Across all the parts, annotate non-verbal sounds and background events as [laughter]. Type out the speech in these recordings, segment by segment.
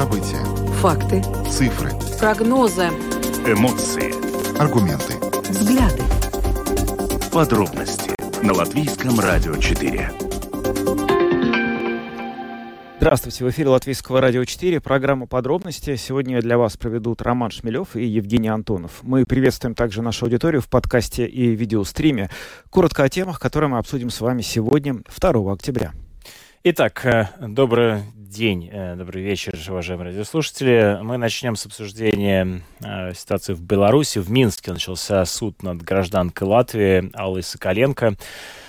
События. Факты. Цифры. Прогнозы. Эмоции. Аргументы. Взгляды. Подробности на Латвийском радио 4. Здравствуйте, в эфире Латвийского радио 4, программа «Подробности». Сегодня для вас проведут Роман Шмелев и Евгений Антонов. Мы приветствуем также нашу аудиторию в подкасте и видеостриме. Коротко о темах, которые мы обсудим с вами сегодня, 2 октября. Итак, э, добрый день, э, добрый вечер, уважаемые радиослушатели. Мы начнем с обсуждения э, ситуации в Беларуси. В Минске начался суд над гражданкой Латвии Аллой Соколенко.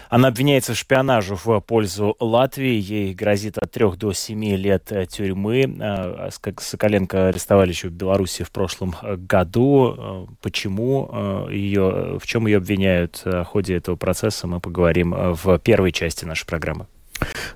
Она обвиняется в шпионаже в пользу Латвии. Ей грозит от 3 до 7 лет тюрьмы. Соколенко арестовали еще в Беларуси в прошлом году. Почему ее, в чем ее обвиняют в ходе этого процесса, мы поговорим в первой части нашей программы.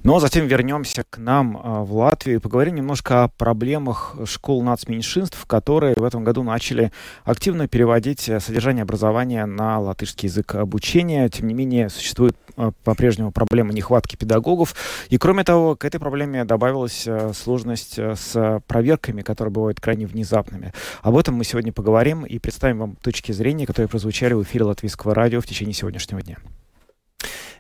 Ну а затем вернемся к нам а, в Латвию и поговорим немножко о проблемах школ нацменьшинств, которые в этом году начали активно переводить э, содержание образования на латышский язык обучения. Тем не менее, существует а, по-прежнему проблема нехватки педагогов. И кроме того, к этой проблеме добавилась э, сложность э, с проверками, которые бывают крайне внезапными. Об этом мы сегодня поговорим и представим вам точки зрения, которые прозвучали в эфире Латвийского радио в течение сегодняшнего дня.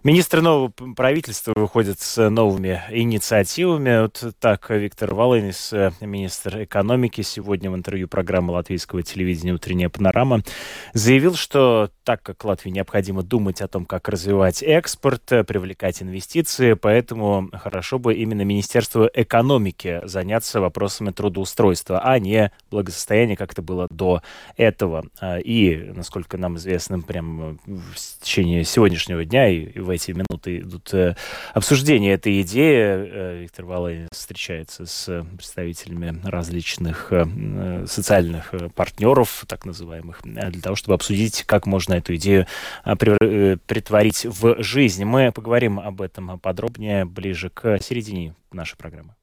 Министры нового правительства выходят с новыми инициативами. Вот так Виктор Волынис, министр экономики, сегодня в интервью программы латвийского телевидения «Утренняя панорама» заявил, что так как Латвии необходимо думать о том, как развивать экспорт, привлекать инвестиции, поэтому хорошо бы именно Министерство экономики заняться вопросами трудоустройства, а не благосостояния, как это было до этого. И, насколько нам известно, прямо в течение сегодняшнего дня и в эти минуты идут э, обсуждения этой идеи. Э, Виктор Валай встречается с представителями различных э, социальных партнеров, так называемых, для того, чтобы обсудить, как можно эту идею притворить в жизнь. Мы поговорим об этом подробнее ближе к середине нашей программы.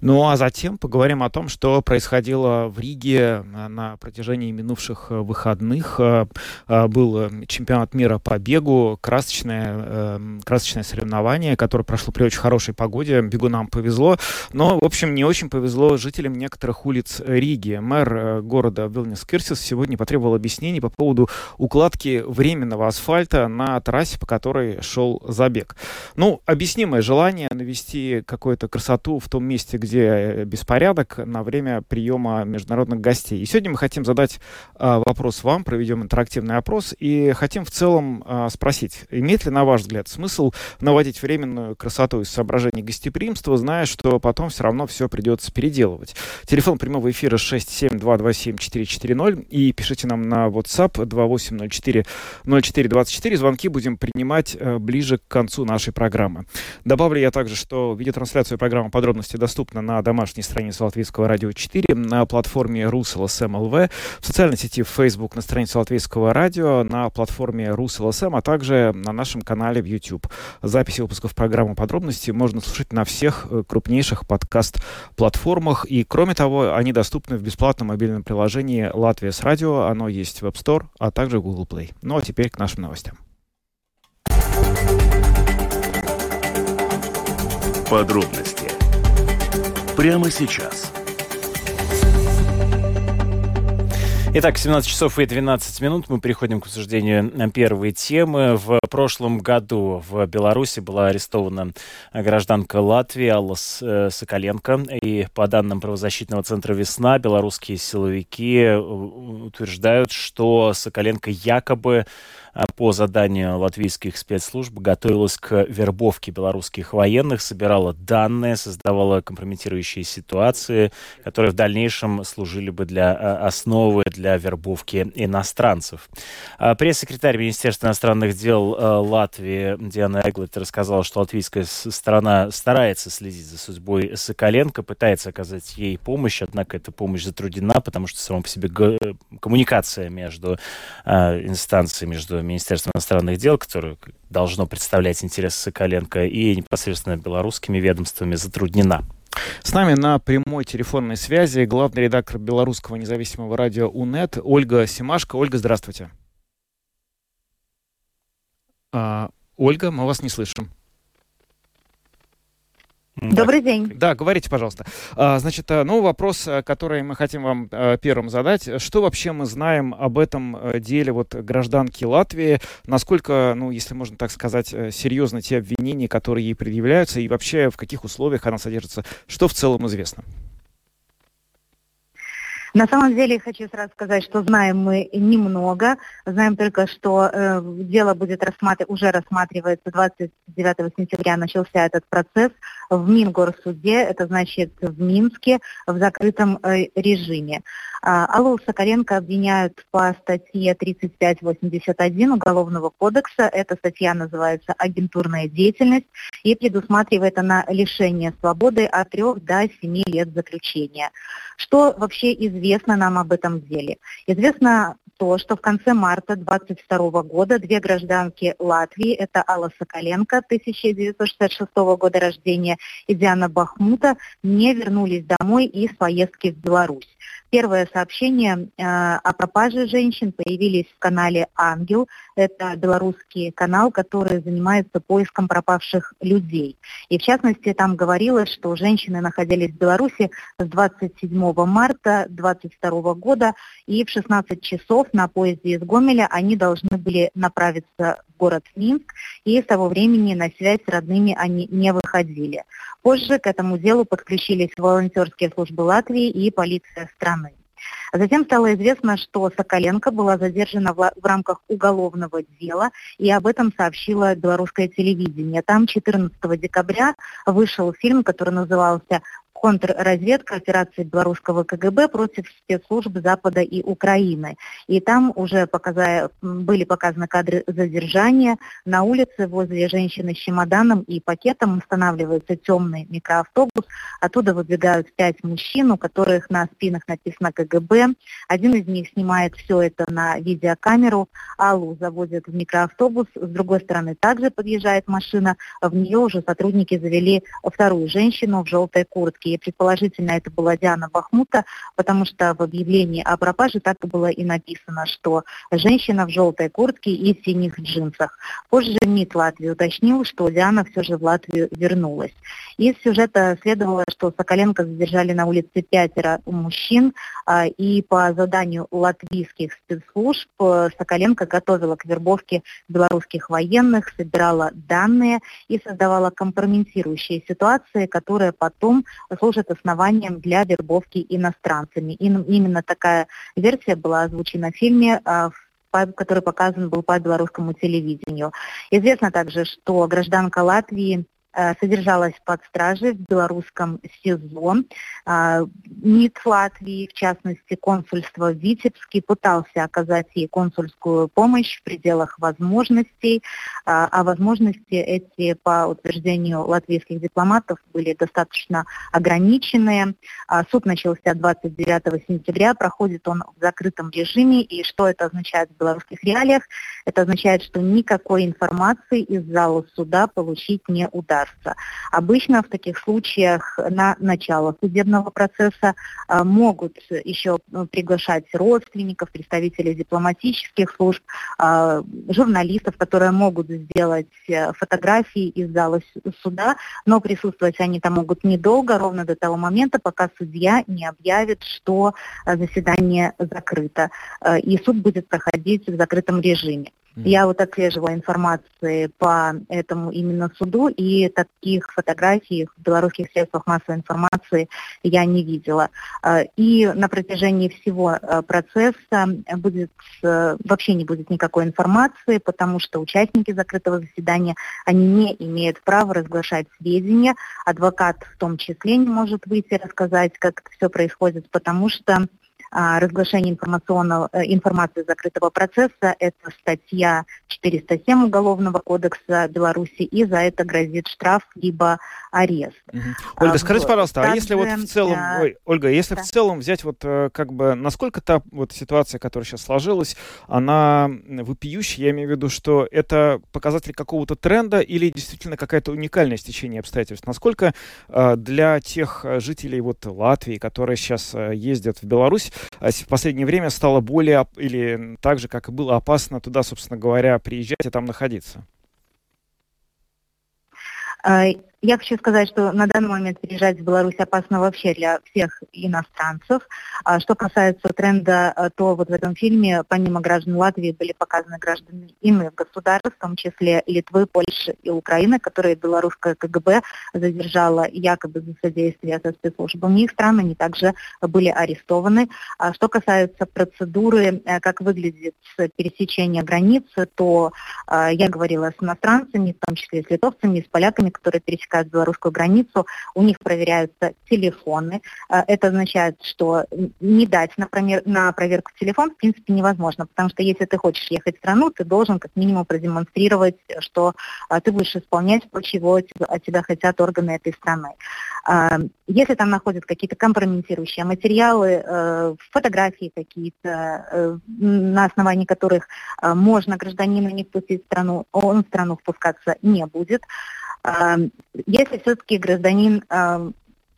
Ну а затем поговорим о том, что происходило в Риге на протяжении минувших э, выходных. Э, э, был чемпионат мира по бегу, красочное, красочное соревнование, которое прошло при очень хорошей погоде. Бегунам повезло, но, в общем, не очень повезло жителям некоторых улиц Риги. Мэр города Вилнис Кирсис сегодня потребовал объяснений по поводу укладки временного асфальта на трассе, по которой шел забег. Ну, объяснимое желание навести какую-то красоту в том месте, месте, где э, беспорядок, на время приема международных гостей. И сегодня мы хотим задать э, вопрос вам, проведем интерактивный опрос, и хотим в целом э, спросить, имеет ли, на ваш взгляд, смысл наводить временную красоту из соображений гостеприимства, зная, что потом все равно все придется переделывать. Телефон прямого эфира 67227-440, и пишите нам на WhatsApp 2804-0424. Звонки будем принимать э, ближе к концу нашей программы. Добавлю я также, что видеотрансляцию программы подробности доступна на домашней странице Латвийского радио 4, на платформе Rus.LSM.lv, в социальной сети Facebook на странице Латвийского радио, на платформе РусЛСМ, а также на нашем канале в YouTube. Записи выпусков программы подробности можно слушать на всех э, крупнейших подкаст-платформах. И, кроме того, они доступны в бесплатном мобильном приложении «Латвия с радио». Оно есть в App Store, а также Google Play. Ну а теперь к нашим новостям. Подробности прямо сейчас. Итак, 17 часов и 12 минут мы переходим к обсуждению первой темы. В прошлом году в Беларуси была арестована гражданка Латвии Алла э, Соколенко. И по данным правозащитного центра «Весна», белорусские силовики э, утверждают, что Соколенко якобы по заданию латвийских спецслужб готовилась к вербовке белорусских военных, собирала данные, создавала компрометирующие ситуации, которые в дальнейшем служили бы для а, основы для вербовки иностранцев. А пресс-секретарь Министерства иностранных дел Латвии Диана Эглет рассказала, что латвийская сторона старается следить за судьбой Соколенко, пытается оказать ей помощь, однако эта помощь затруднена, потому что сама по себе коммуникация между инстанциями, между Министерства иностранных дел, которое должно представлять интересы Соколенко, и непосредственно белорусскими ведомствами затруднена. С нами на прямой телефонной связи главный редактор белорусского независимого радио УНЕТ Ольга Симашко. Ольга, здравствуйте. А, Ольга, мы вас не слышим. Добрый день. Да, говорите, пожалуйста. А, значит, э, ну, вопрос, э, который мы хотим вам э, первым задать. Что вообще мы знаем об этом деле вот гражданки Латвии? Насколько, ну, если можно так сказать, серьезны те обвинения, которые ей предъявляются, и вообще в каких условиях она содержится? Что в целом известно? На самом деле хочу сразу сказать, что знаем мы немного. Знаем только, что э, дело будет рассматр... уже рассматривается 29 сентября начался этот процесс в Мингорсуде, это значит в Минске, в закрытом э, режиме. А, Аллу Соколенко обвиняют по статье 3581 Уголовного кодекса. Эта статья называется «Агентурная деятельность» и предусматривает она лишение свободы от 3 до 7 лет заключения. Что вообще известно нам об этом деле? Известно то, что в конце марта 2022 года две гражданки Латвии, это Алла Соколенко, 1966 года рождения, и Диана Бахмута, не вернулись домой из поездки в Беларусь. Первое сообщение э, о пропаже женщин появились в канале «Ангел». Это белорусский канал, который занимается поиском пропавших людей. И в частности, там говорилось, что женщины находились в Беларуси с 27 марта 2022 года, и в 16 часов на поезде из Гомеля они должны были направиться город Минск, и с того времени на связь с родными они не выходили. Позже к этому делу подключились волонтерские службы Латвии и полиция страны. Затем стало известно, что Соколенко была задержана в, в рамках уголовного дела, и об этом сообщило белорусское телевидение. Там 14 декабря вышел фильм, который назывался контрразведка операции белорусского КГБ против спецслужб Запада и Украины. И там уже показая, были показаны кадры задержания. На улице возле женщины с чемоданом и пакетом устанавливается темный микроавтобус. Оттуда выбегают пять мужчин, у которых на спинах написано КГБ. Один из них снимает все это на видеокамеру. Аллу заводят в микроавтобус. С другой стороны также подъезжает машина. В нее уже сотрудники завели вторую женщину в желтой куртке предположительно это была Диана Бахмута, потому что в объявлении о пропаже так и было и написано, что женщина в желтой куртке и синих джинсах. Позже МИД Латвии уточнил, что Диана все же в Латвию вернулась. Из сюжета следовало, что Соколенко задержали на улице пятеро мужчин, а, и по заданию латвийских спецслужб э, Соколенко готовила к вербовке белорусских военных, собирала данные и создавала компрометирующие ситуации, которые потом служат основанием для вербовки иностранцами. И именно такая версия была озвучена в фильме а, который показан был по белорусскому телевидению. Известно также, что гражданка Латвии содержалась под стражей в белорусском СИЗО. А, МИД Латвии, в частности консульство в Витебске, пытался оказать ей консульскую помощь в пределах возможностей, а, а возможности эти, по утверждению латвийских дипломатов, были достаточно ограниченные. Суд начался 29 сентября, проходит он в закрытом режиме, и что это означает в белорусских реалиях? Это означает, что никакой информации из зала суда получить не удастся государства. Обычно в таких случаях на начало судебного процесса а, могут еще ну, приглашать родственников, представителей дипломатических служб, а, журналистов, которые могут сделать э, фотографии из зала суда, но присутствовать они там могут недолго, ровно до того момента, пока судья не объявит, что э, заседание закрыто, э, и суд будет проходить в закрытом режиме. Я вот отслеживала информации по этому именно суду, и таких фотографий в белорусских средствах массовой информации я не видела. А, и на протяжении всего а, процесса будет, э, вообще не будет никакой информации, потому что участники закрытого заседания, они не имеют права разглашать сведения. Адвокат в том числе не может выйти рассказать, как это все происходит, потому что а, разглашение информационного, э, информации закрытого процесса. Это статья 407 Уголовного кодекса Беларуси, и за это грозит штраф либо арест. Угу. Ольга, а, скажите, вот. пожалуйста, Также, а если вот в целом, а... ой, Ольга, если да. в целом взять вот э, как бы, насколько та вот ситуация, которая сейчас сложилась, она вопиющая, я имею в виду, что это показатель какого-то тренда или действительно какая-то уникальное стечение обстоятельств? Насколько э, для тех жителей вот Латвии, которые сейчас ездят в Беларусь, а в последнее время стало более или так же, как и было опасно туда, собственно говоря, приезжать и там находиться? Я хочу сказать, что на данный момент приезжать в Беларусь опасно вообще для всех иностранцев. А что касается тренда, э, то вот в этом фильме помимо граждан Латвии были показаны граждане иных государств, в том числе Литвы, Польши и Украины, которые белорусская КГБ задержала якобы за содействие со спецслужбами их стран. Они также были арестованы. А что касается процедуры, э, как выглядит пересечение границы, то э, я говорила с иностранцами, в том числе с литовцами, с поляками, которые пересекают белорусскую границу, у них проверяются телефоны. Э, это означает, что не дать, например, на проверку телефон в принципе невозможно, потому что если ты хочешь ехать в страну, ты должен как минимум продемонстрировать, что ты будешь исполнять то, чего от тебя хотят органы этой страны. Если там находят какие-то компрометирующие материалы, фотографии какие-то, на основании которых можно гражданина не впустить в страну, он в страну впускаться не будет. Если все-таки гражданин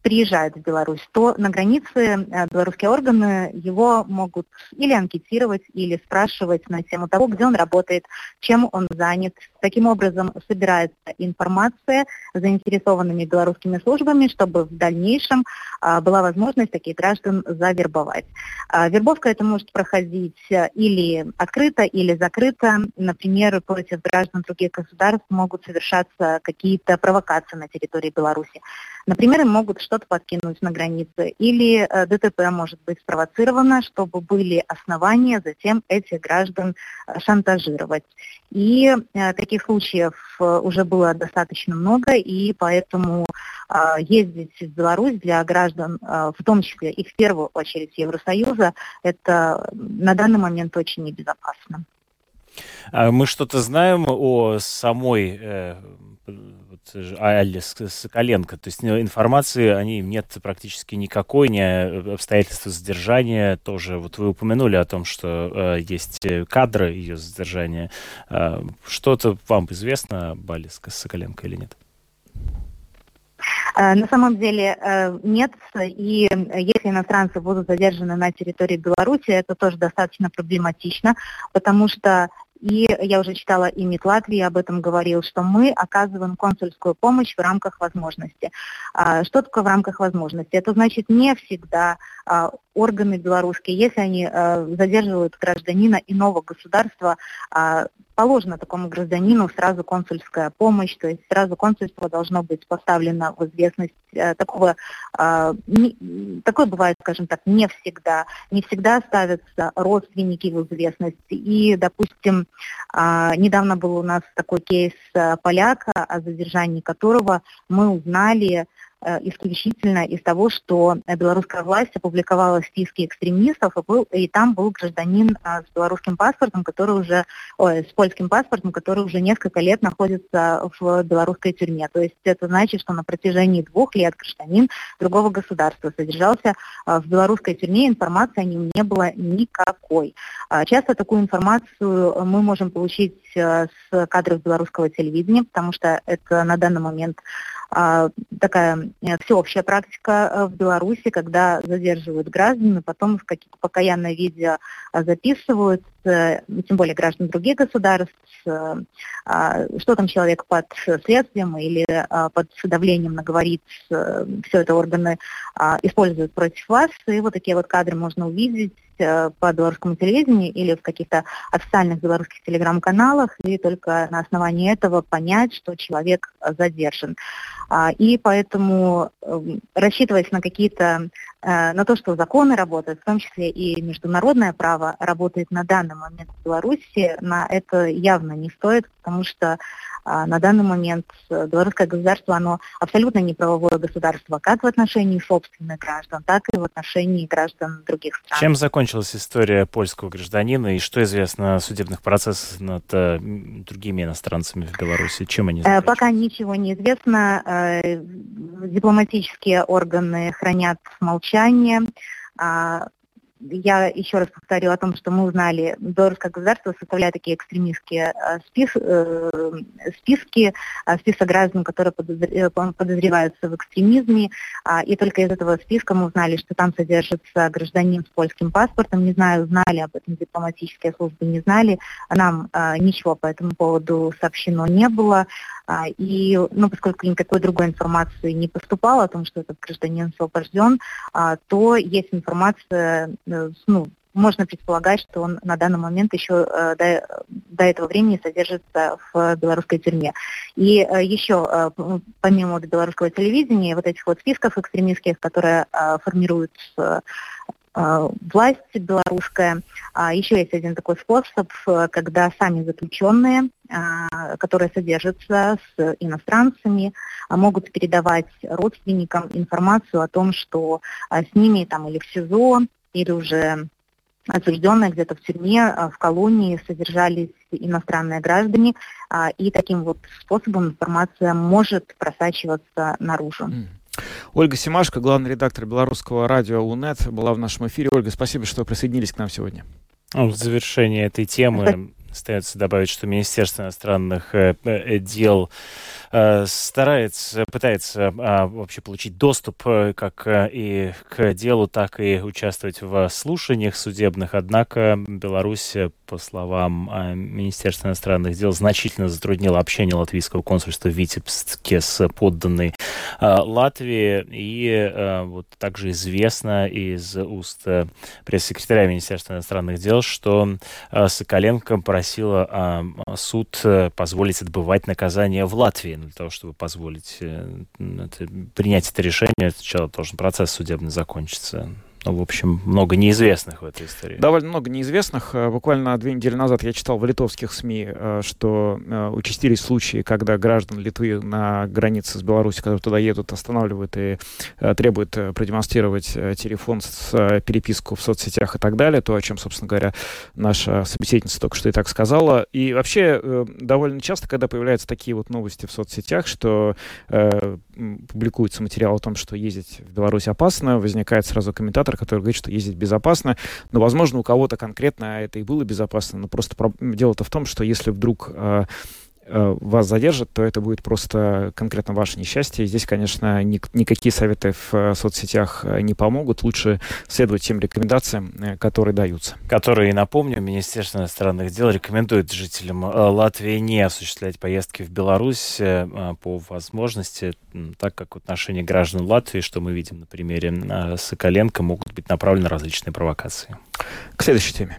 приезжает в Беларусь, то на границе э, белорусские органы его могут или анкетировать, или спрашивать на тему того, где он работает, чем он занят. Таким образом собирается информация заинтересованными белорусскими службами, чтобы в дальнейшем а, была возможность таких граждан завербовать. А, вербовка это может проходить э, или открыто, или закрыто. Например, против граждан других государств могут совершаться какие-то провокации на территории Беларуси. Например, им могут что-то подкинуть на границе, или э, ДТП может быть спровоцировано, чтобы были основания затем этих граждан э, шантажировать. И э, таких случаев уже было достаточно много, и поэтому ездить в Беларусь для граждан, в том числе и в первую очередь Евросоюза, это на данный момент очень небезопасно. А мы что-то знаем о самой Алле Соколенко. То есть ну, информации о ней нет практически никакой, ни обстоятельства задержания тоже. Вот вы упомянули о том, что э, есть кадры ее задержания. Э, что-то вам известно об Алле Соколенко или нет? Э, на самом деле э, нет, и если иностранцы будут задержаны на территории Беларуси, это тоже достаточно проблематично, потому что и я уже читала, и МИД Латвии об этом говорил, что мы оказываем консульскую помощь в рамках возможности. А, что такое в рамках возможности? Это значит не всегда а, органы белорусские, если они а, задерживают гражданина иного государства, положена такому гражданину сразу консульская помощь, то есть сразу консульство должно быть поставлено в известность э, такого, э, не, такое бывает, скажем так, не всегда. Не всегда ставятся родственники в известность. И, допустим, э, недавно был у нас такой кейс э, поляка, о задержании которого мы узнали Э, исключительно из того, что белорусская власть опубликовала списки экстремистов, и, был, и там был гражданин а, с белорусским паспортом, который уже, ой, с польским паспортом, который уже несколько лет находится в белорусской тюрьме. То есть это значит, что на протяжении двух лет гражданин другого государства содержался в белорусской тюрьме, информации о нем не было никакой. Часто такую информацию мы можем получить э, с кадров белорусского телевидения, потому что это на данный момент а, такая э, всеобщая практика э, в Беларуси, когда задерживают граждан, и потом в какие-то покаянные видео а, записывают, тем более граждан других государств, а, что там человек под следствием или под давлением наговорит, все это органы используют против вас, и вот такие вот кадры можно увидеть. Э, по белорусскому телевидению или в каких-то официальных белорусских телеграм-каналах, и только на основании этого понять, что человек задержан. А, и поэтому эм, рассчитывать на какие-то, э, на то, что законы работают, в том числе и международное право работает на данный момент в Беларуси, на это явно не стоит, потому что на данный момент э, белорусское государство, оно абсолютно не правовое государство, как в отношении собственных граждан, так и в отношении граждан других стран. Чем закончилась история польского гражданина и что известно о судебных процессах над э, другими иностранцами в Беларуси? Чем они э, Пока ничего не известно. Дипломатические органы хранят молчание. А, я еще раз повторю о том, что мы узнали, белорусское государство составляет такие экстремистские э, спис, э, списки, э, список граждан, которые подозреваются в экстремизме, а, и только из этого списка мы узнали, что там содержится гражданин с польским паспортом, не знаю, знали об этом дипломатические службы, не знали, нам ничего по этому поводу сообщено не было, и, ну, поскольку никакой другой информации не поступало о том, что этот гражданин освобожден, а, то есть информация, э, ну, можно предполагать, что он на данный момент еще э, до, до этого времени содержится в белорусской тюрьме. И э, еще, помимо белорусского телевидения, вот этих вот списков экстремистских, которые формируют власть белорусская. А еще есть один такой способ, э, когда сами заключенные, э, которые содержатся с иностранцами, могут передавать родственникам информацию о том, что с ними там или в СИЗО, или уже осужденные где-то в тюрьме, а, в колонии содержались иностранные граждане, а, и таким вот способом информация может просачиваться наружу. Ольга Симашко, главный редактор белорусского радио УНЕТ, была в нашем эфире. Ольга, спасибо, что присоединились к нам сегодня. Ну, в завершение этой темы [laughs] остается добавить, что Министерство иностранных э, э, дел Э, старается, пытается а, вообще получить доступ как и к делу, так и участвовать в слушаниях судебных. Однако Беларусь, по словам Министерства иностранных дел, значительно затруднила общение латвийского консульства в Витебске с подданной Латвии. И вот также известно из уст пресс-секретаря Министерства иностранных дел, что Соколенко просила суд позволить отбывать наказание в Латвии для того, чтобы позволить э, это, принять это решение, сначала должен процесс судебный закончиться. Ну, в общем, много неизвестных в этой истории. Довольно много неизвестных. Э, буквально две недели назад я читал в литовских СМИ, э, что э, участились случаи, когда граждан Литвы на границе с Беларусью, которые туда едут, останавливают и требуют продемонстрировать телефон с переписку в соцсетях и так далее. То, о чем, собственно говоря, наша собеседница только что и так сказала. И вообще, довольно часто, когда появляются такие вот новости в соцсетях, что публикуется материал о том, что ездить в Беларусь опасно, возникает сразу комментатор, который говорит, что ездить безопасно. Но, возможно, у кого-то конкретно это и было безопасно. Но просто дело-то в том, что если вдруг Э, вас задержат, то это будет просто конкретно ваше несчастье. И здесь, конечно, ни, никакие советы в э, соцсетях э, не помогут. Lучше следовать тем рекомендациям, которые даются. Которые, напомню, Министерство иностранных дел рекомендует жителям Латвии не осуществлять поездки в Беларусь по возможности, так как в отношении граждан Латвии, что мы видим на примере Соколенко, могут быть направлены различные провокации. К следующей теме.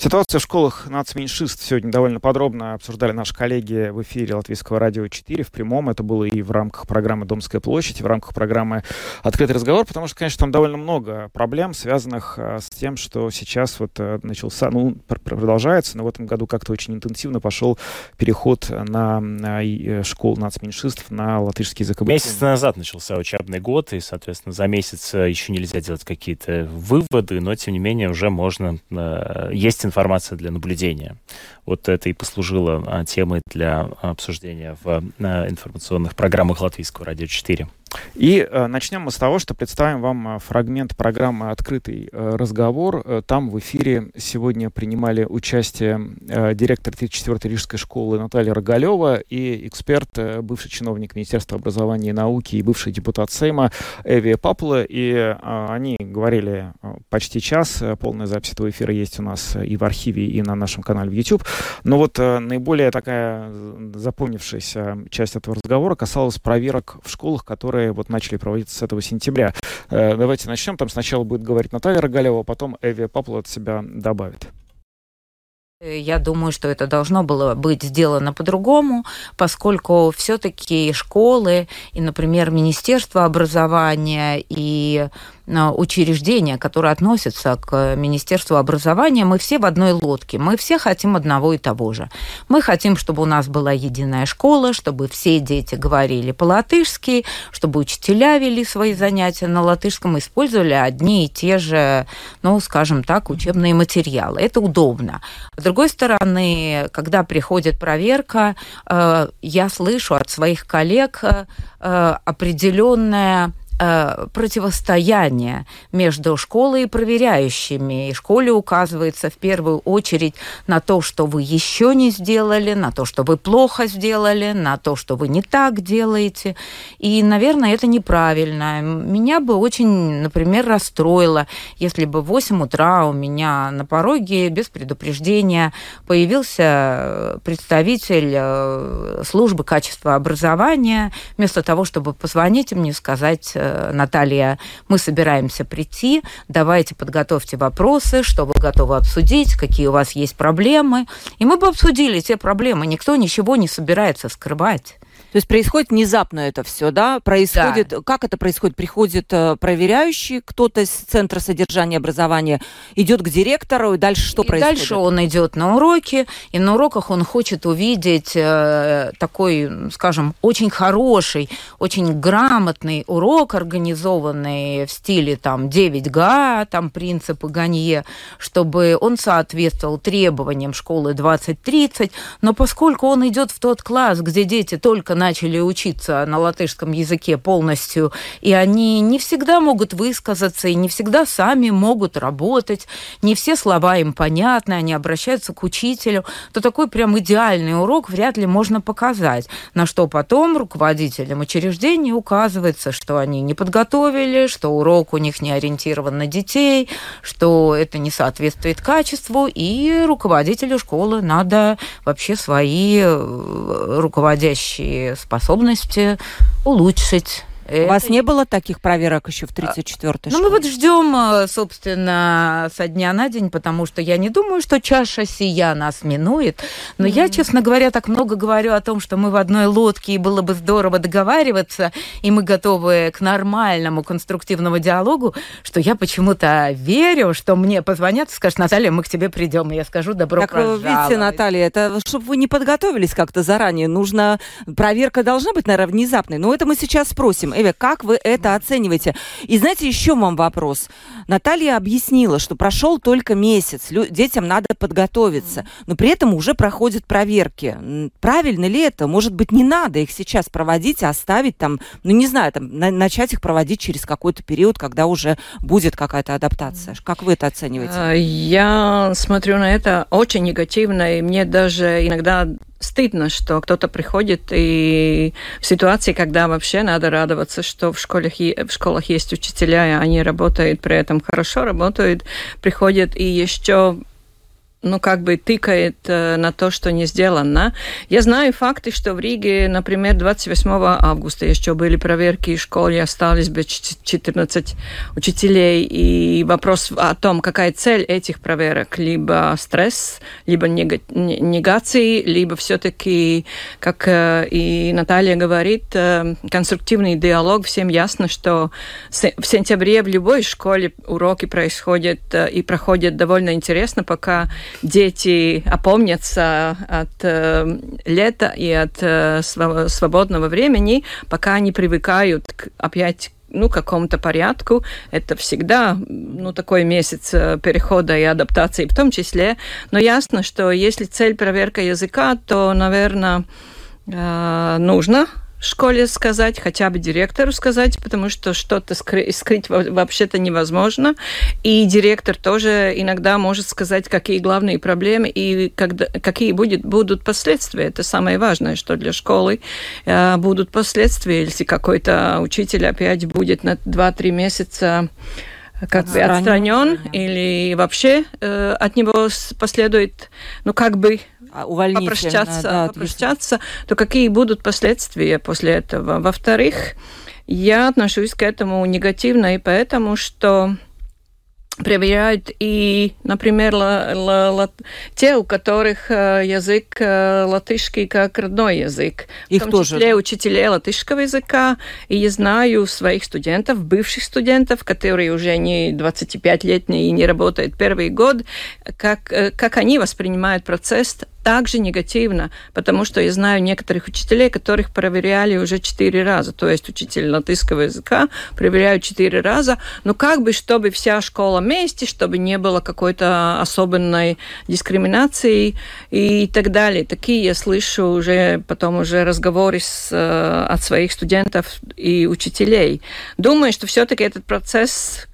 Ситуация в школах нацменьшинств сегодня довольно подробно обсуждали наши коллеги в эфире Латвийского радио 4 в прямом. Это было и в рамках программы «Домская площадь», и в рамках программы «Открытый разговор», потому что, конечно, там довольно много проблем, связанных а, с тем, что сейчас вот а, начался, ну, продолжается, но в этом году как-то очень интенсивно пошел переход на, на э, школ нацменьшинств на латышский язык. Месяц назад начался учебный год, и, соответственно, за месяц э, еще нельзя делать какие-то выводы, но, тем не менее, уже можно... Э, есть информация для наблюдения. Вот это и послужило а, темой для обсуждения в информационных программах Латвийского радио 4. И э, начнем мы с того, что представим вам э, фрагмент программы «Открытый э, разговор». Там в эфире сегодня принимали участие директор 34-й Рижской школы Наталья Рогалева и эксперт, бывший чиновник Министерства образования и науки и бывший депутат Сейма Эви Папла. И они говорили почти час. Полная запись этого эфира есть у нас и в архиве, и на нашем канале в YouTube. Но вот наиболее такая запомнившаяся часть этого разговора касалась проверок в школах, которые которые вот начали проводиться с этого сентября. Э, давайте начнем. Там сначала будет говорить Наталья Рогалева, а потом Эви Папла от себя добавит. Я думаю, что это должно было быть сделано по-другому, поскольку все-таки школы и, например, Министерство образования и учреждения, которые относятся к Министерству образования, мы все в одной лодке. Мы все хотим одного и того же. Мы хотим, чтобы у нас была единая школа, чтобы все дети говорили по-латышски, чтобы учителя вели свои занятия на латышском, использовали одни и те же, ну, скажем так, учебные материалы. Это удобно. Другой стороны, когда приходит проверка, э, я слышу от своих коллег э, определенное э, противостояние между школой и проверяющими. И школе указывается в первую очередь на то, что вы еще не сделали, на то, что вы плохо сделали, на то, что вы не так делаете. И, наверное, это неправильно. Меня бы очень, например, расстроило, если бы в 8 утра у меня на пороге без предупреждения появился представитель э, службы качества образования, вместо того, чтобы позвонить мне и сказать, э, Наталья, мы собираемся прийти, давайте подготовьте вопросы, что вы готовы обсудить, какие у вас есть проблемы. И мы бы обсудили те проблемы. Никто ничего не собирается скрывать. То есть происходит внезапно это все, да? Происходит, да. как это происходит? Приходит э, проверяющий, кто-то из центра содержания образования идет к директору, и дальше что и происходит? Дальше он идет на уроки, и на уроках он хочет увидеть э, такой, скажем, очень хороший, очень грамотный урок, организованный в стиле там 9га, там принципы Ганье, чтобы он соответствовал требованиям школы 2030, но поскольку он идет в тот класс, где дети только начали учиться на латышском языке полностью, и они не всегда могут высказаться, и не всегда сами могут работать, не все слова им понятны, они обращаются к учителю, то такой прям идеальный урок вряд ли можно показать, на что потом руководителям учреждений указывается, что они не подготовили, что урок у них не ориентирован на детей, что это не соответствует качеству, и руководителю школы надо вообще свои э, способности улучшить у вас не было таких проверок еще в 34-й Ну, мы вот ждем, э, собственно, со дня на день, потому что я не думаю, что чаша сия нас минует. Но mm-hmm. я, честно говоря, так много говорю о том, что мы в одной лодке, и было бы здорово договариваться, и мы готовы к нормальному конструктивному диалогу, что я почему-то верю, что мне позвонят и скажут, Наталья, мы к тебе придем, и я скажу, добро так, пожаловать. видите, Наталья, это чтобы вы не подготовились как-то заранее, нужно... Проверка должна быть, наверное, внезапной, но это мы сейчас спросим. Эве, как вы это оцениваете? И знаете, еще вам вопрос. Наталья объяснила, что прошел только месяц, детям надо подготовиться, но при этом уже проходят проверки. Правильно ли это? Может быть, не надо их сейчас проводить, а оставить там, ну не знаю, там, на начать их проводить через какой-то период, когда уже будет какая-то адаптация. Как вы это оцениваете? А, я смотрю на это очень негативно, и мне даже иногда стыдно, что кто-то приходит и в ситуации, когда вообще надо радоваться, что в школах, в школах есть учителя, и они работают при этом хорошо, работают, приходят и еще ну, как бы тыкает э, на то, что не сделано. Я знаю факты, что в Риге, например, 28 августа еще были проверки в школе, остались бы 14 учителей, и вопрос о том, какая цель этих проверок, либо стресс, либо негации, либо все-таки, как э, и Наталья говорит, э, конструктивный диалог. Всем ясно, что в сентябре в любой школе уроки происходят и проходят довольно интересно, пока дети опомнятся от э, лета и от э, свободного времени, пока они привыкают к, опять ну, какому-то порядку. Это всегда, ну, такой месяц э, перехода и адаптации в том числе. Но ясно, что если цель проверка языка, то, наверное, э, нужно школе сказать, хотя бы директору сказать, потому что что-то скрыть, скрыть вообще-то невозможно. И директор тоже иногда может сказать, какие главные проблемы и когда, какие будет, будут последствия. Это самое важное, что для школы э, будут последствия, если какой-то учитель опять будет на 2-3 месяца как бы отстранен или вообще э, от него последует, ну как бы а, попрощаться, да, попрощаться, то какие будут последствия после этого? Во-вторых, я отношусь к этому негативно и поэтому, что проверяют и, например, ла, ла, ла, те, у которых э, язык э, латышский как родной язык. Их в том тоже. числе учителей латышского языка. И я знаю своих студентов, бывших студентов, которые уже не 25-летние и не работают первый год, как, э, как они воспринимают процесс также негативно, потому что я знаю некоторых учителей, которых проверяли уже четыре раза. То есть учитель латышского языка проверяют четыре раза. Но как бы, чтобы вся школа вместе, чтобы не было какой-то особенной дискриминации и так далее. Такие я слышу уже потом уже разговоры с, э, от своих студентов и учителей. Думаю, что все-таки этот процесс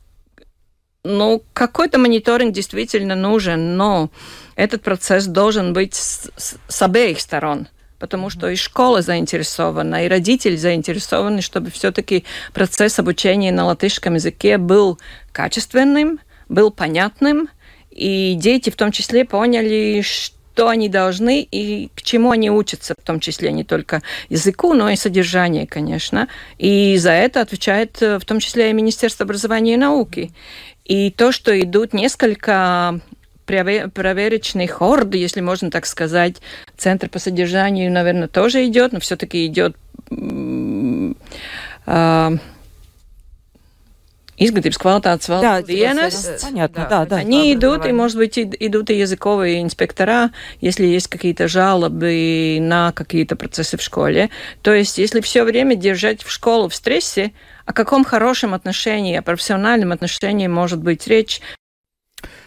ну, какой-то мониторинг действительно нужен, но этот процесс должен быть с, с, с обеих сторон потому что и школа заинтересована, и родители заинтересованы, чтобы все-таки процесс обучения на латышском языке был качественным, был понятным, и дети в том числе поняли, что они должны и к чему они учатся, в том числе не только языку, но и содержанию, конечно. И за это отвечает в том числе и Министерство образования и науки. И то, что идут несколько проверочных орд, если можно так сказать, центр по содержанию, наверное, тоже идет, но все-таки идет э, Izglītības kvalitātes valsts dienas. Понятно, да, да. Они идут, и, может быть, идут и языковые инспектора, если есть какие-то жалобы на какие-то процессы в школе. То есть, если все время держать в школу в стрессе, о каком хорошем отношении, о профессиональном отношении может быть речь,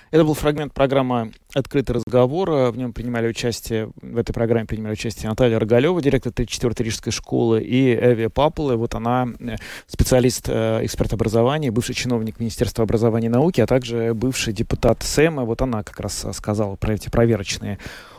это был фрагмент программы «Открытый разговор». В нем принимали участие, в этой программе принимали участие Наталья Рогалева, директор 34-й Рижской школы, и Эви Папулы. Вот она э, специалист, э, эксперт образования, бывший чиновник Министерства образования и науки, а также бывший депутат СЭМа. Вот она как раз сказала про эти проверочные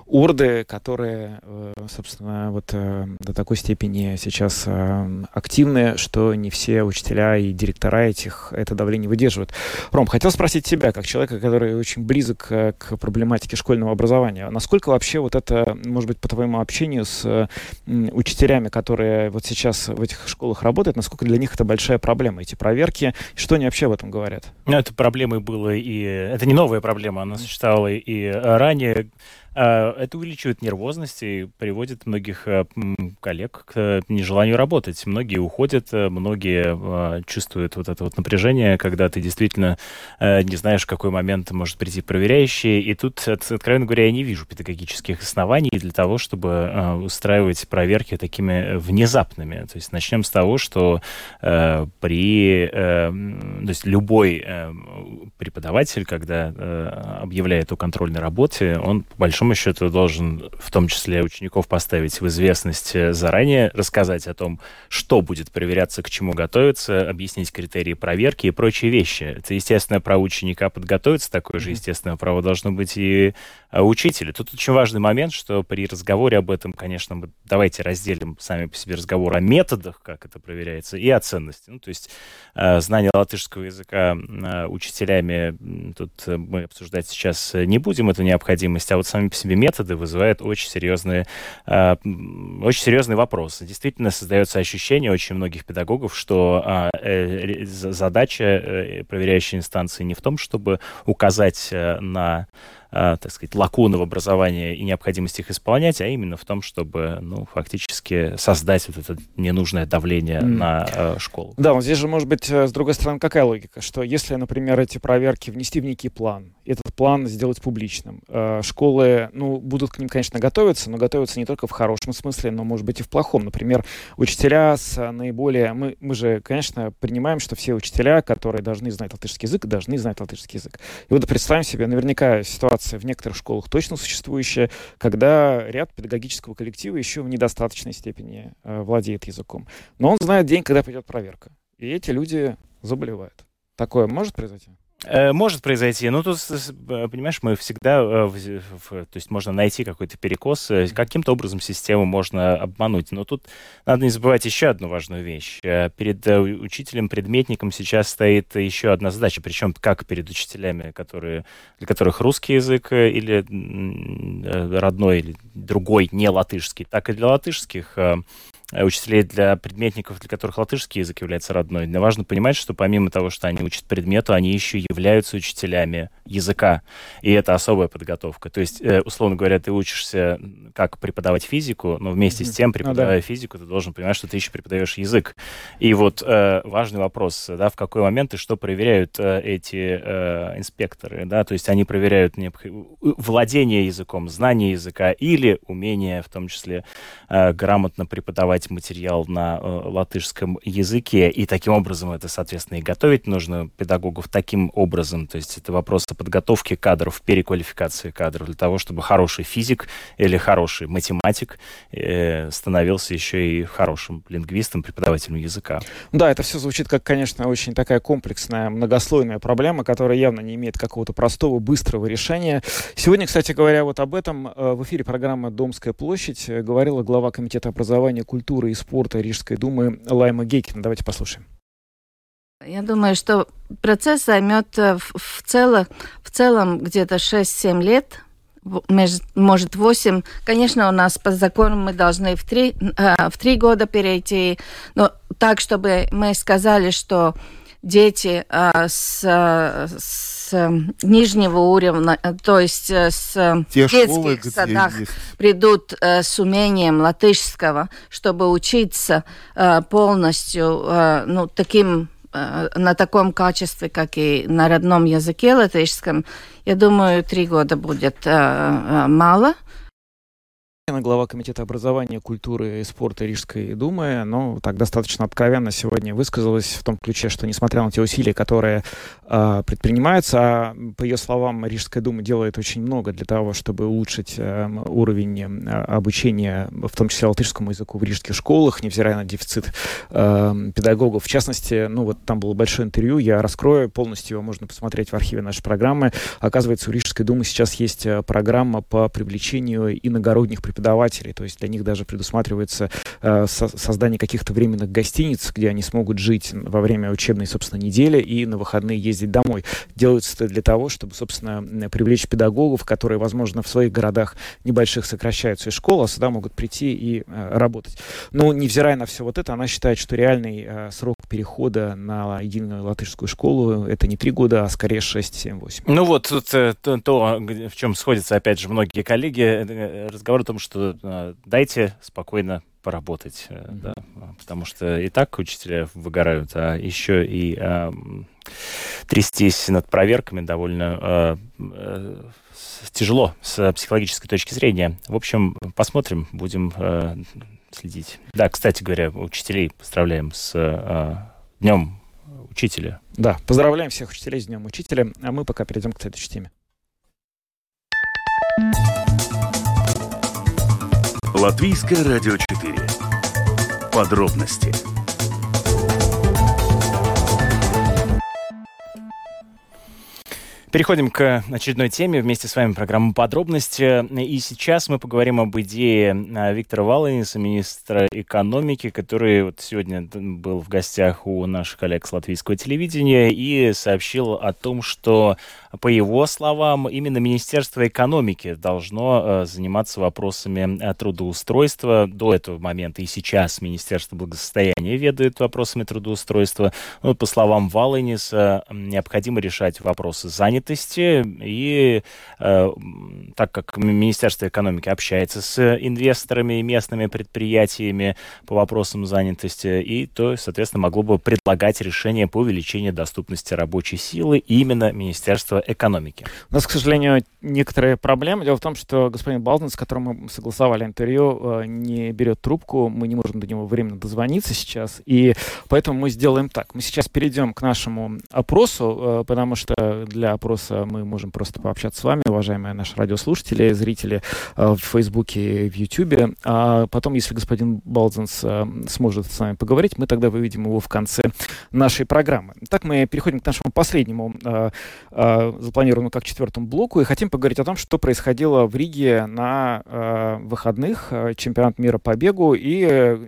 урды, которые, э, собственно, вот э, до такой степени сейчас э, активны, что не все учителя и директора этих это давление выдерживают. Ром, хотел спросить тебя, как человека, который очень близок к проблематике школьного образования, насколько вообще вот это, может быть, по твоему общению с учителями, которые вот сейчас в этих школах работают, насколько для них это большая проблема, эти проверки, что они вообще об этом говорят? Ну, это проблемой было и... Это не новая проблема, она существовала и ранее. А, это увеличивает нервозность и приводит многих э, коллег к нежеланию работать. Многие уходят, э, многие чувствуют вот это вот напряжение, когда ты действительно э, не знаешь, в какой момент может прийти проверяющий. И тут, откровенно говоря, я не вижу педагогических оснований для того, чтобы устраивать проверки такими внезапными. То есть начнем с того, что при... То есть любой преподаватель, когда объявляет о контрольной работе, он по большому счету должен в том числе учеников поставить в известность э, заранее, рассказать о том, что будет проверяться, к чему готовиться, объяснить критерии проверки и прочие вещи. Это естественное право ученика подготовиться, такое же естественное право должно быть и учителя. Тут очень важный момент, что при разговоре об этом, конечно, мы давайте разделим сами по себе разговор о методах, как это проверяется, и о ценности. Ну, то есть э, знание латышского языка э, учителями тут мы обсуждать сейчас не будем эту необходимость, а вот сами по себе методы вызывают очень серьезные, э, очень серьезный вопрос. Действительно создается ощущение очень многих педагогов, что а, э, задача э, проверяющей инстанции не в том, чтобы указать э, на так сказать, лакуны в образовании и необходимость их исполнять, а именно в том, чтобы, ну, фактически создать вот это ненужное давление mm. на э, школу. Да, вот здесь же, может быть, э, с другой стороны, какая логика? Что если, например, эти проверки внести в некий план, этот план сделать публичным, э, школы, ну, будут к ним, конечно, готовиться, но готовятся не только в хорошем смысле, но, может быть, и в плохом. Например, учителя с наиболее... Мы, мы же, конечно, принимаем, что все учителя, которые должны знать латышский язык, должны знать латышский язык. И вот представим себе, наверняка ситуация ситуация в некоторых школах точно существующая, когда ряд педагогического коллектива еще в недостаточной степени э, владеет языком. Но он знает день, когда придет проверка. И эти люди заболевают. Такое может произойти? Э, может произойти, но тут, понимаешь, мы всегда, э, то есть можно найти какой-то перекос, э, каким-то образом систему можно обмануть. Но тут надо не забывать еще одну важную вещь. Перед учителем, предметником сейчас стоит еще одна задача, причем как перед учителями, которые, для которых русский язык или родной, или другой, не латышский, так и для латышских э, учителей для предметников, для которых латышский язык является родной. Но важно понимать, что помимо того, что они учат предмету, они еще являются учителями языка. И это особая подготовка. То есть, э, условно говоря, ты учишься, как преподавать физику, но вместе с тем, преподавая ну, да. физику, ты должен понимать, что ты еще преподаешь язык. И вот э, важный вопрос, да, в какой момент и что проверяют э, эти э, инспекторы, да, то есть они проверяют необх... владение языком, знание языка или умение, в том числе, э, грамотно преподавать материал на э, латышском языке. И таким образом это, соответственно, и готовить нужно педагогов таким образом. То есть это вопрос подготовки кадров, переквалификации кадров для того, чтобы хороший физик или хороший математик э, становился еще и хорошим лингвистом, преподавателем языка. Да, это все звучит как, конечно, очень такая комплексная, многослойная проблема, которая явно не имеет какого-то простого, быстрого решения. Сегодня, кстати говоря, вот об этом э, в эфире программы «Домская площадь» говорила глава Комитета образования, культуры и спорта Рижской думы Лайма Гейкина. Давайте послушаем. Я думаю, что процесс займет э, в, в, цело, в целом где-то 6-7 лет, может 8. Конечно, у нас по закону мы должны в 3, э, в 3 года перейти, но так, чтобы мы сказали, что дети э, с, с нижнего уровня, то есть с Те детских школы, садах придут с умением латышского, чтобы учиться полностью ну, таким Э, на таком качестве, как и на родном языке латышском, я думаю, три года будет э, э, мало глава Комитета образования, культуры и спорта Рижской думы, но так достаточно откровенно сегодня высказалась в том ключе, что несмотря на те усилия, которые э, предпринимаются, а, по ее словам, Рижская дума делает очень много для того, чтобы улучшить э, уровень э, обучения, в том числе латышскому языку в рижских школах, невзирая на дефицит э, педагогов. В частности, ну вот там было большое интервью, я раскрою полностью, его можно посмотреть в архиве нашей программы. Оказывается, у Рижской думы сейчас есть программа по привлечению иногородних преподавателей преподавателей, то есть для них даже предусматривается э, со создание каких-то временных гостиниц, где они смогут жить во время учебной, собственно, недели и на выходные ездить домой. Делается это для того, чтобы, собственно, привлечь педагогов, которые, возможно, в своих городах небольших сокращаются из школы, а сюда могут прийти и э, работать. Но, невзирая на все вот это, она считает, что реальный э, срок перехода на единую латышскую школу это не три года, а скорее 6, 7, 8. Ну вот тут э, то, то, в чем сходятся, опять же, многие коллеги, э, разговор о том, что что э, дайте спокойно поработать, mm-hmm. да, потому что и так учителя выгорают, а еще и э, трястись над проверками довольно э, э, тяжело с психологической точки зрения. В общем, посмотрим, будем э, следить. Да, кстати говоря, учителей поздравляем с э, Днем Учителя. Да, поздравляем всех учителей с Днем Учителя, а мы пока перейдем к следующей теме. Латвийское радио 4. Подробности Переходим к очередной теме. Вместе с вами программа «Подробности». И сейчас мы поговорим об идее а, Виктора Валаниса, министра экономики, который вот сегодня был в гостях у наших коллег с латвийского телевидения и сообщил о том, что, по его словам, именно Министерство экономики должно а, заниматься вопросами а, трудоустройства. До этого момента и сейчас Министерство благосостояния ведает вопросами трудоустройства. Но, по словам Валаниса, необходимо решать вопросы занятости. И э, так как Министерство экономики общается с инвесторами и местными предприятиями по вопросам занятости, и то, соответственно, могло бы предлагать решение по увеличению доступности рабочей силы именно Министерство экономики. У нас, к сожалению, некоторые проблемы. Дело в том, что господин Балтон, с которым мы согласовали интервью, э, не берет трубку, мы не можем до него временно дозвониться сейчас, и поэтому мы сделаем так. Мы сейчас перейдем к нашему опросу, э, потому что для опроса мы можем просто пообщаться с вами, уважаемые наши радиослушатели, зрители э, в Фейсбуке, в Ютубе. А потом, если господин Балдзенс э, сможет с вами поговорить, мы тогда выведем его в конце нашей программы. Так мы переходим к нашему последнему э, запланированному как четвертому блоку и хотим поговорить о том, что происходило в Риге на выходных, чемпионат мира по бегу. И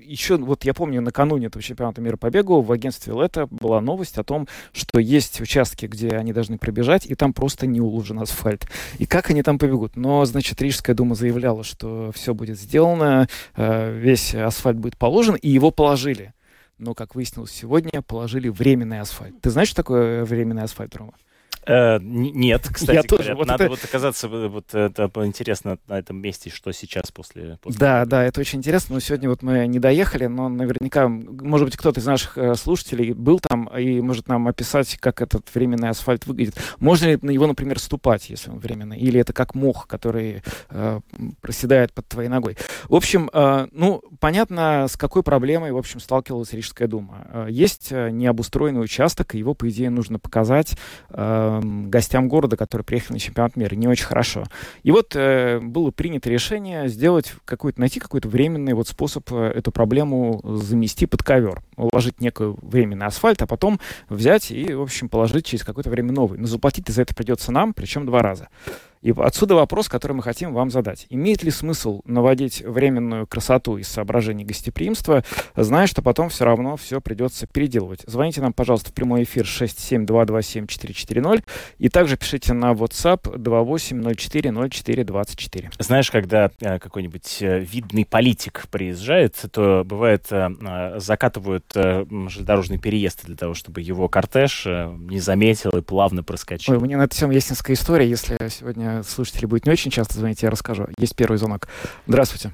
еще, вот я помню, накануне этого чемпионата мира по бегу в агентстве Лето была новость о том, что есть участки, где они должны пробежать, и там просто не уложен асфальт. И как они там побегут? Но, значит, Рижская дума заявляла, что все будет сделано, э, весь асфальт будет положен, и его положили. Но, как выяснилось сегодня, положили временный асфальт. Ты знаешь, что такое временный асфальт, Рома? Э, нет, [laughs] кстати Я говоря, тоже, вот надо это- вот оказаться, э, вот это интересно на этом месте, что сейчас после... после Да, да, это очень интересно. Но сегодня вот мы не доехали, но наверняка, может быть, кто-то из наших э, слушателей был там и может нам описать, как этот временный асфальт выглядит. Можно ли на него, например, ступать, если он временный? Или это как мох, который э, проседает под твоей ногой? В общем, э, ну, понятно, с какой проблемой, в общем, сталкивалась Рижская дума. Э, Есть необустроенный участок, его, по идее, нужно показать э, гостям города, которые приехали на чемпионат мира. Не очень хорошо. И вот э, было принято решение сделать какой-то, найти какой-то временный вот способ э, эту проблему замести под ковер. Уложить некий временный асфальт, а потом взять и, в общем, положить через какое-то время новый. Но заплатить за это придется нам, причем два раза. И отсюда вопрос, который мы хотим вам задать. Имеет ли смысл наводить временную красоту из соображений гостеприимства, зная, что потом все равно все придется переделывать? Звоните нам, пожалуйста, в прямой эфир 67227-440 и также пишите на WhatsApp 28040424. Знаешь, когда э, какой-нибудь э, видный политик приезжает, то бывает э, закатывают железнодорожный переезд для того, чтобы его кортеж не заметил и плавно проскочил. Ой, у меня на это всем есть несколько историй. Если сегодня слушатели будет не очень часто звонить, я расскажу. Есть первый звонок. Здравствуйте.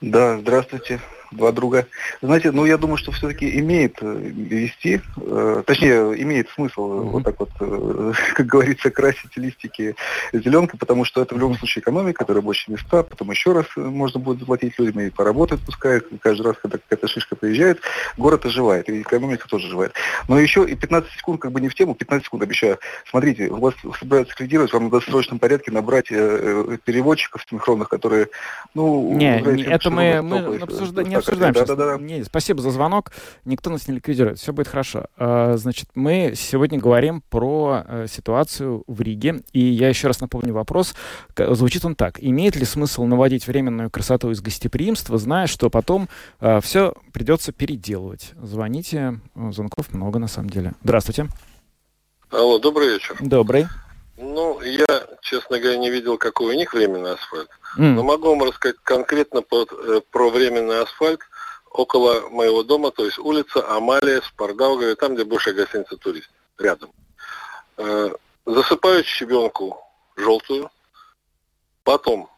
Да, здравствуйте, два друга. Знаете, ну я думаю, что все-таки имеет э, вести, э, точнее, имеет смысл Мгм. вот так вот, э, [laughs] как говорится, красить листики зеленкой, потому что это в любом случае экономика, это рабочие места, потом еще раз э, можно будет заплатить людям и поработать пускай, каждый раз, когда какая-то шишка приезжает, город оживает, и экономика тоже оживает. Но еще и 15 секунд как бы не в тему, 15 секунд обещаю. Смотрите, у вас собираются ликвидировать, вам надо в срочном порядке набрать э, переводчиков синхронных, которые, ну... Не, не, это мы, мы обсужда- не обсуждаем да, сейчас. да, да. Не, спасибо за звонок. Никто нас не ликвидирует. Все будет хорошо. А, Значит, мы сегодня говорим про э, ситуацию в Риге. И я еще раз напомню вопрос. Звучит он так. Имеет ли смысл наводить временную красоту из гостеприимства, зная, что потом все придется переделывать? Звоните. Звонков много, на самом деле. Здравствуйте. Алло, добрый вечер. Добрый. Ну, я, честно говоря, не видел, какой у них временный асфальт. М, Но могу вам рассказать конкретно под, э, про временный асфальт около моего дома, то есть улица Амалия, Спардаугаве, там, где бывшая гостиница «Турист», рядом. Э, засыпают щебенку желтую, потом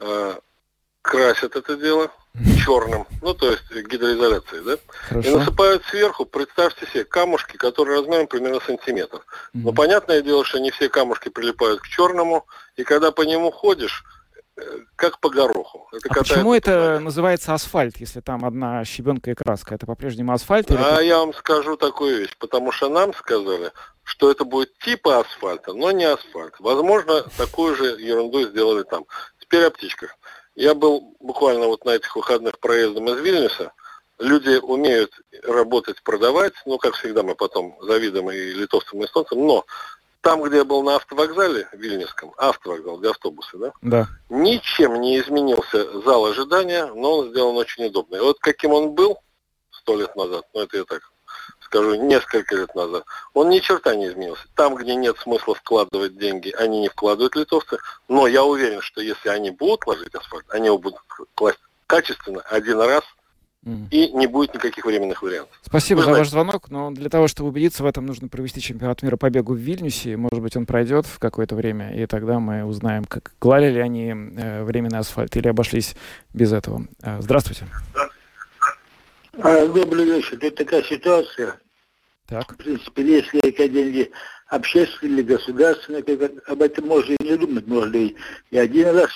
э, красят это дело черным, ну, то есть гидроизоляцией, да? И Хорошо. насыпают сверху, представьте себе, камушки, которые размером примерно сантиметр. Но Мгм. понятное дело, что не все камушки прилипают к черному, и когда по нему ходишь, э, как по гороху. Это А почему это называется асфальт, если там одна щебенка и краска? Это по-прежнему асфальт? или А это- я вам скажу такую вещь, потому что нам сказали, что это будет типа асфальта, но не асфальт. Возможно, такую же ерунду сделали там. Теперь о птичках. Я был буквально вот на этих выходных проездом из Вильнюса. Люди умеют работать, продавать, ну, как всегда, мы потом завидуем и литовцам, и эстонцам, но там, где я был на автовокзале Вильнюсском, автовокзал, где автобусы, да, Да. ничем не изменился зал ожидания, но он сделан очень удобный. Вот каким он был сто лет назад, ну это я так скажу, несколько лет назад, он ни черта не изменился. Там, где нет смысла вкладывать деньги, они не вкладывают литовцы, но я уверен, что если они будут ложить асфальт, они его будут класть качественно один раз, и не будет никаких временных вариантов. Спасибо Вы за ваш знаете. звонок, но для того, чтобы убедиться в этом, нужно провести чемпионат мира по бегу в Вильнюсе. Может быть, он пройдет в какое-то время, и тогда мы узнаем, как клали ли они э, временный асфальт или обошлись без этого. Э, здравствуйте. А, Добрый вечер. Тут такая ситуация. Так. В принципе, если эти деньги общественные или государственные, как об этом можно и не думать. Можно и, и один раз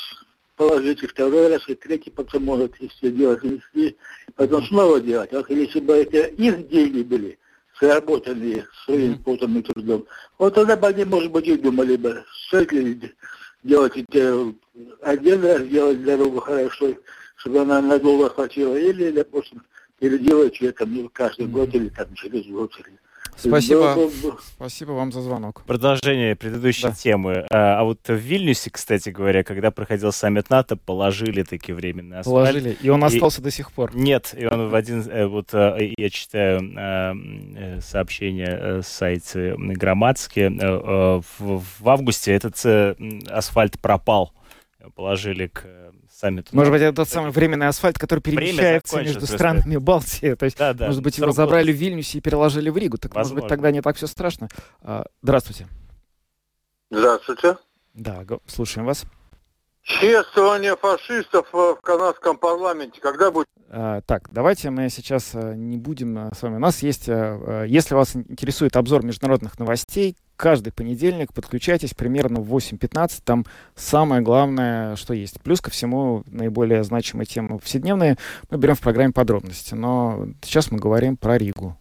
положить, и второй раз, и третий потом может, если делать, и потом снова делать. А если бы это их деньги были, заработанные своим потом и трудом, вот тогда бы они, может быть, и думали бы, стоит ли делать это один раз, делать дорогу хорошо, чтобы она надолго хватила, или, допустим, переделать ее там ну, каждый год или там через год. Или... Спасибо. Спасибо вам за звонок. Продолжение предыдущей Да. темы. А, а вот в Вильнюсе, кстати говоря, когда проходил саммит НАТО, положили такие временные асфальт. Положили. И он И- остался до сих пор. Нет, и он в один, э, вот э, я читаю сообщение с сайта Громадски, в, августе этот асфальт пропал, положили к саммиту. Может быть, это тот самый временный асфальт, который перемещается между странами Балтии. То есть, да, да, может быть, его забрали в Вильнюсе и переложили в Ригу. Так, может быть, Возможно. тогда не так все страшно. А, Здравствуйте. Здравствуйте. Да, слушаем вас. Чествование фашистов э, в канадском парламенте когда будет? А, Так, давайте мы сейчас э, не будем э, с вами. У нас есть, если вас интересует обзор международных новостей, каждый понедельник подключайтесь примерно в 8.15. Там самое главное, что есть. Плюс ко всему, наиболее значимые темы повседневные мы берем в программе подробности. Но сейчас мы говорим про Ригу.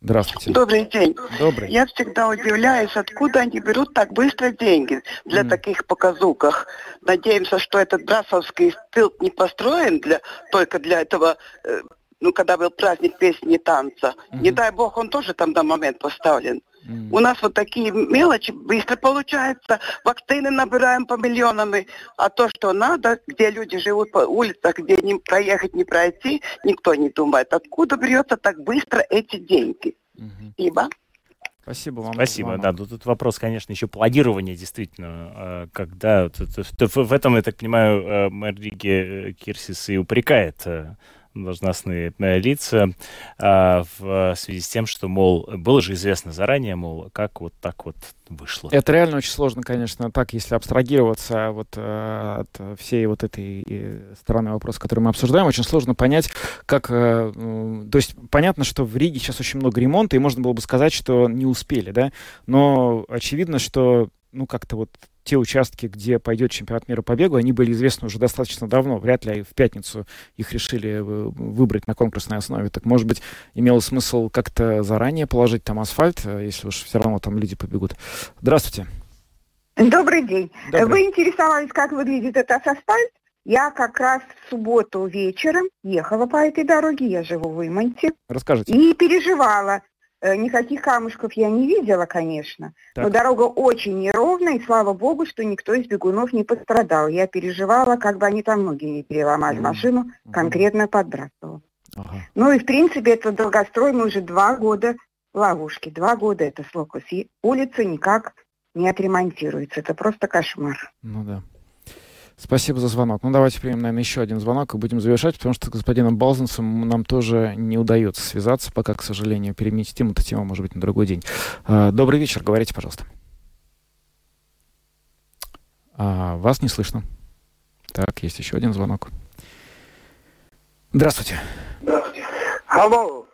Здравствуйте. Добрый день. Добрый. Я всегда удивляюсь, откуда они берут так быстро деньги для Мгм. таких показухах. Надеемся, что этот Брасовский стылп не построен для, только для этого, э, ну, когда был праздник песни и танца. Не Мгм. дай бог, он тоже там на момент поставлен. М. У нас вот такие мелочи быстро получается. Вакцины набираем по миллионам. А то, что надо, где люди живут по улицах, где не проехать, не пройти, никто не думает. Откуда берется так быстро эти деньги? Мгм. Спасибо. Спасибо вам. Спасибо, да. Ну, тут вопрос, конечно, еще планирования, действительно, э, когда... в этом, я так понимаю, э, мэр Риги э, Кирсис и упрекает должностные э, лица а, в связи с тем, что, мол, было же известно заранее, мол, как вот так вот вышло. Это реально очень сложно, конечно, так, если абстрагироваться вот э, от всей вот этой э, стороны вопроса, который мы обсуждаем, очень сложно понять, как... э, то есть понятно, что в Риге сейчас очень много ремонта, и можно было бы сказать, что не успели, да, но очевидно, что ну, как-то вот те участки, где пойдет чемпионат мира по бегу, они были известны уже достаточно давно. Вряд ли в пятницу их решили э, выбрать на конкурсной основе. Так, может быть, имело смысл как-то заранее положить там асфальт, э, если уж все равно там люди побегут. Здравствуйте. Добрый день. Добрый. Вы интересовались, как выглядит этот асфальт? Я как раз в субботу вечером ехала по этой дороге, я живу в Иманте, Расскажите. и переживала. Э, Никаких камушков я не видела, конечно, но Так. дорога очень неровная, и слава богу, что никто из бегунов не пострадал. Я переживала, как бы они там ноги не переломали, машину конкретно подбрасывала. Ага. Ну и в принципе это долгострой, мы уже два года в ловушке, два года это Слокус, и улица никак не отремонтируется, это просто кошмар. Ну да. Спасибо за звонок. Ну, давайте примем, наверное, еще один звонок и будем завершать, потому что с господином Балзенсом нам тоже не удается связаться, пока, к сожалению, переместим эту тему, может быть, на другой день. А, Добрый вечер, говорите, пожалуйста. А, Вас не слышно. Так, есть еще один звонок. Здравствуйте. Алло,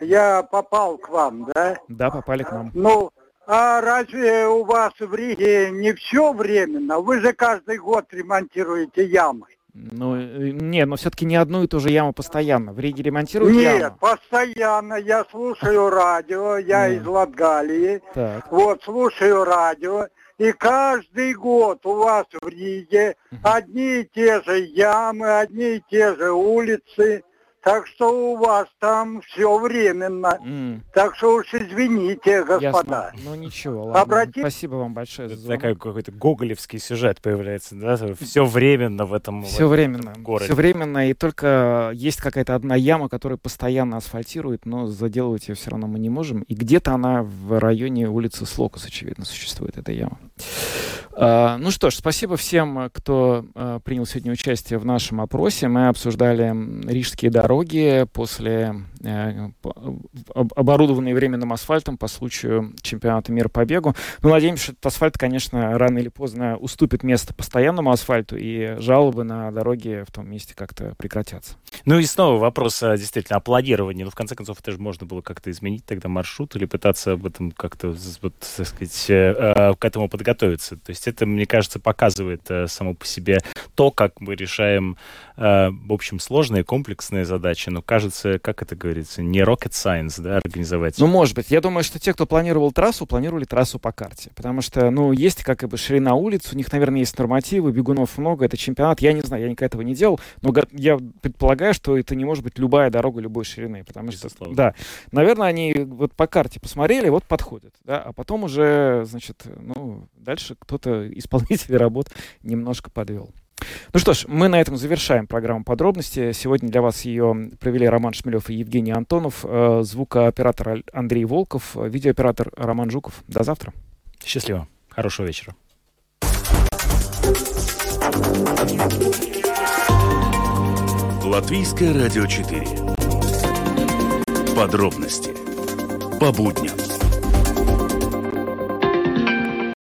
я попал к вам, да? Да, попали к нам. Ну, а разве у вас в Риге не все временно? Вы же каждый год ремонтируете ямы. Ну, э, не, но все-таки не одну и ту же яму постоянно. В Риге ремонтируют Нет, яму. постоянно я слушаю радио, я Нет. из Латгалии. Так. Вот, слушаю радио, и каждый год у вас в Риге одни и те же ямы, одни и те же улицы. Так что у вас там все временно. М, Так что уж извините, господа. Ясно. Ну, ничего, ладно. Обрати- Спасибо вам большое за звонок. такой какой-то гоголевский сюжет появляется, да? Все временно в этом, в Все этом временно. городе. Все временно, и только есть какая-то одна яма, которая постоянно асфальтирует, но заделывать ее все равно мы не можем. И где-то она в районе улицы Слокус, очевидно, существует эта яма. А, ну что ж, спасибо всем, кто а, принял сегодня участие в нашем опросе. Мы обсуждали рижские дороги после э, по- об- оборудованные временным асфальтом по случаю чемпионата мира по бегу. Ну, надеемся, что этот асфальт, конечно, рано или поздно уступит место постоянному асфальту, и жалобы на дороге в том месте как-то прекратятся. Ну и снова вопрос а, действительно о планировании. Ну, в конце концов, это же можно было как-то изменить тогда маршрут или пытаться об этом как-то, вот, так сказать, э, э, к этому подготовиться. То есть это, мне кажется, показывает само по себе то, как мы решаем, в общем, сложные, комплексные задачи. Но кажется, как это говорится, не rocket science, да, организовать. Ну, может быть. Я думаю, что те, кто планировал трассу, планировали трассу по карте. Потому что, ну, есть как бы ширина улиц, у них, наверное, есть нормативы, бегунов много, это чемпионат. Я не знаю, я никогда этого не делал, но я предполагаю, что это не может быть любая дорога любой ширины. Потому что, Безусловно. да, наверное, они вот по карте посмотрели, вот подходит, да, а потом уже, значит, ну, дальше кто-то, [laughs] исполнитель работ, немножко подвел. Ну что ж, мы на этом завершаем программу подробности. Сегодня для вас ее провели Роман Шмелев и Евгений Антонов, э, звукооператор Андрей Волков, видеооператор Роман Жуков. До завтра. Счастливо. Хорошего вечера. Латвийское радио 4. Подробности по будням.